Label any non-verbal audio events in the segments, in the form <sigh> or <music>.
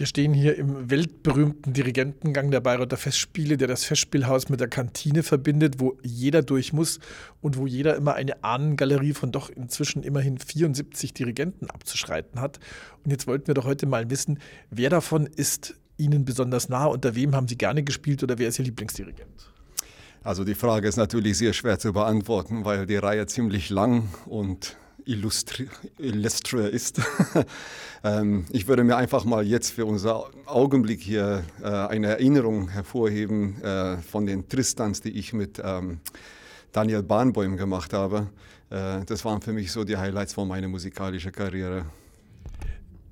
Wir stehen hier im weltberühmten Dirigentengang der Bayreuther Festspiele, der das Festspielhaus mit der Kantine verbindet, wo jeder durch muss und wo jeder immer eine Ahnengalerie von doch inzwischen immerhin 74 Dirigenten abzuschreiten hat. Und jetzt wollten wir doch heute mal wissen, wer davon ist Ihnen besonders nah, unter wem haben Sie gerne gespielt oder wer ist Ihr Lieblingsdirigent? Also die Frage ist natürlich sehr schwer zu beantworten, weil die Reihe ziemlich lang und illustre ist. <laughs> ähm, ich würde mir einfach mal jetzt für unser Augenblick hier äh, eine Erinnerung hervorheben äh, von den Tristans, die ich mit ähm, Daniel Bahnbäum gemacht habe. Äh, das waren für mich so die Highlights von meiner musikalischen Karriere.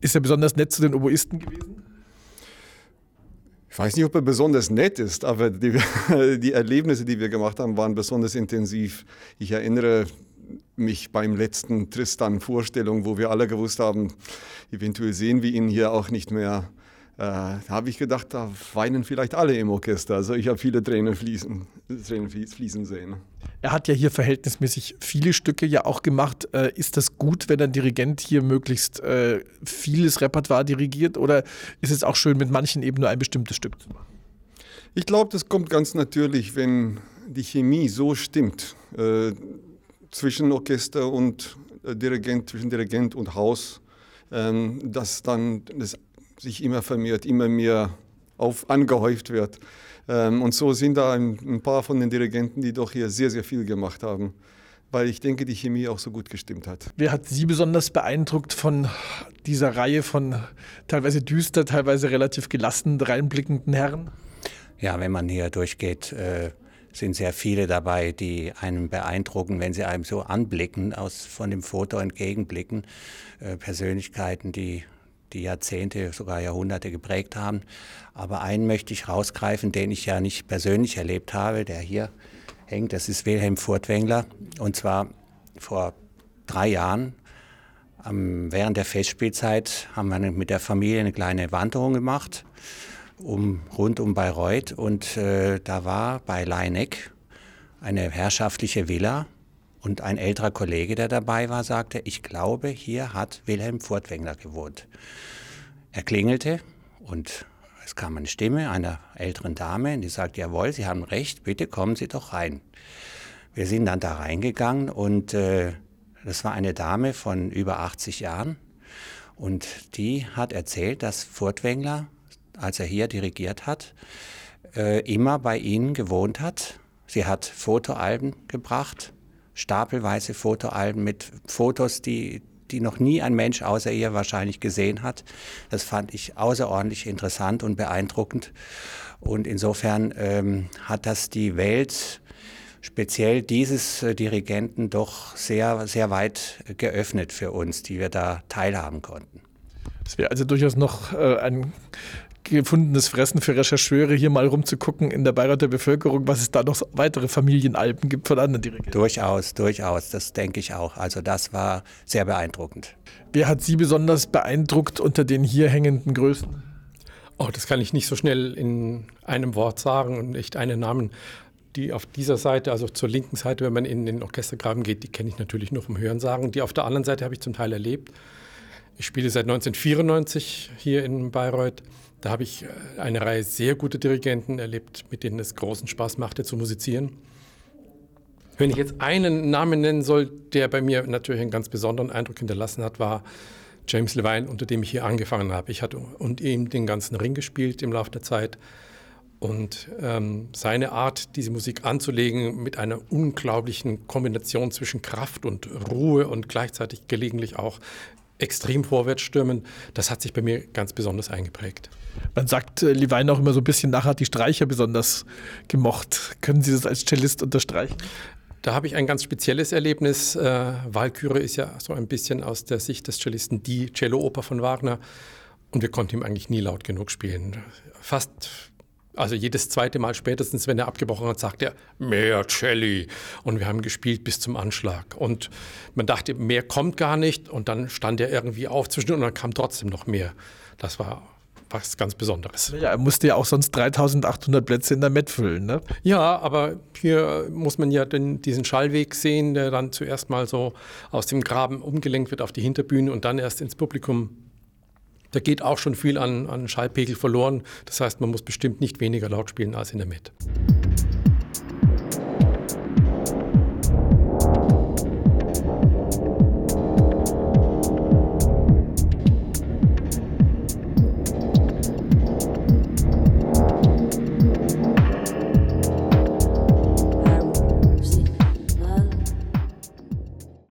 Ist er besonders nett zu den Oboisten gewesen? Ich weiß nicht, ob er besonders nett ist, aber die, <laughs> die Erlebnisse, die wir gemacht haben, waren besonders intensiv. Ich erinnere mich beim letzten Tristan-Vorstellung, wo wir alle gewusst haben, eventuell sehen wir ihn hier auch nicht mehr, äh, habe ich gedacht, da weinen vielleicht alle im Orchester. Also ich habe viele Tränen fließen, Tränen fließen sehen. Er hat ja hier verhältnismäßig viele Stücke ja auch gemacht. Äh, ist das gut, wenn ein Dirigent hier möglichst äh, vieles Repertoire dirigiert oder ist es auch schön, mit manchen eben nur ein bestimmtes Stück zu machen? Ich glaube, das kommt ganz natürlich, wenn die Chemie so stimmt. Zwischen Orchester und äh, Dirigent, zwischen Dirigent und Haus, ähm, dass dann das sich immer vermehrt, immer mehr auf, angehäuft wird. Ähm, und so sind da ein, ein, paar von den Dirigenten, die doch hier sehr, sehr viel gemacht haben, weil ich denke, die Chemie auch so gut gestimmt hat. Wer hat Sie besonders beeindruckt von dieser Reihe von teilweise düster, teilweise relativ gelassen reinblickenden Herren? Ja, wenn man hier durchgeht, äh sind sehr viele dabei, die einen beeindrucken, wenn sie einem so anblicken, aus, von dem Foto entgegenblicken. Äh, Persönlichkeiten, die die Jahrzehnte, sogar Jahrhunderte geprägt haben. Aber einen möchte ich rausgreifen, den ich ja nicht persönlich erlebt habe, der hier hängt. Das ist Wilhelm Furtwängler. Und zwar vor drei Jahren, ähm, während der Festspielzeit, haben wir mit der Familie eine kleine Wanderung gemacht um, rund um Bayreuth und äh, da war bei Leineck eine herrschaftliche Villa und ein älterer Kollege, der dabei war, sagte, ich glaube, hier hat Wilhelm Furtwängler gewohnt. Er klingelte und es kam eine Stimme einer älteren Dame, die sagte, jawohl, Sie haben recht, bitte kommen Sie doch rein. Wir sind dann da reingegangen und äh, das war eine Dame von über 80 Jahren und die hat erzählt, dass Furtwängler als er hier dirigiert hat, äh, immer bei ihnen gewohnt hat. Sie hat Fotoalben gebracht, stapelweise Fotoalben mit Fotos, die, die noch nie ein Mensch außer ihr wahrscheinlich gesehen hat. Das fand ich außerordentlich interessant und beeindruckend. Und insofern ähm, hat das die Welt, speziell dieses äh, Dirigenten, doch sehr, sehr weit geöffnet für uns, die wir da teilhaben konnten. Es wäre also durchaus noch äh, ein gefundenes Fressen für Rechercheure, hier mal rumzugucken in der Bayreuther Bevölkerung, was es da noch weitere Familienalben gibt von anderen Dirigenten. Durchaus, durchaus, das denke ich auch. Also das war sehr beeindruckend. Wer hat Sie besonders beeindruckt unter den hier hängenden Größen? Oh, das kann ich nicht so schnell in einem Wort sagen und nicht einen Namen. Die auf dieser Seite, also zur linken Seite, wenn man in den Orchestergraben geht, die kenne ich natürlich nur vom Hörensagen. Die auf der anderen Seite habe ich zum Teil erlebt. Ich spiele seit 1994 hier in Bayreuth. Da habe ich äh, eine Reihe sehr guter Dirigenten erlebt, mit denen es großen Spaß machte zu musizieren. Wenn ich jetzt einen Namen nennen soll, der bei mir natürlich einen ganz besonderen Eindruck hinterlassen hat, war James Levine, unter dem ich hier angefangen habe. Ich hatte und ihm den ganzen Ring gespielt im Laufe der Zeit. Und ähm, seine Art, diese Musik anzulegen, mit einer unglaublichen Kombination zwischen Kraft und Ruhe und gleichzeitig gelegentlich auch extrem vorwärts stürmen, das hat sich bei mir ganz besonders eingeprägt. Man sagt äh, Levine auch immer so ein bisschen nachher die Streicher besonders gemocht. Können Sie das als Cellist unterstreichen? Da habe ich ein ganz spezielles Erlebnis. Äh, Walküre ist ja so ein bisschen aus der Sicht des Cellisten die Cello-Oper von Wagner. Und wir konnten ihm eigentlich nie laut genug spielen. Fast, also jedes zweite Mal spätestens, wenn er abgebrochen hat, sagt er, mehr Celli. Und wir haben gespielt bis zum Anschlag. Und man dachte, mehr kommt gar nicht. Und dann stand er irgendwie auf zwischen und dann kam trotzdem noch mehr. Das war was ganz Besonderes. Ja, er musste ja auch sonst 3800 Plätze in der Met füllen, ne? Ja, aber hier muss man ja den, diesen Schallweg sehen, der dann zuerst mal so aus dem Graben umgelenkt wird auf die Hinterbühne und dann erst ins Publikum. Da geht auch schon viel an, an Schallpegel verloren. Das heißt, man muss bestimmt nicht weniger laut spielen als in der Met.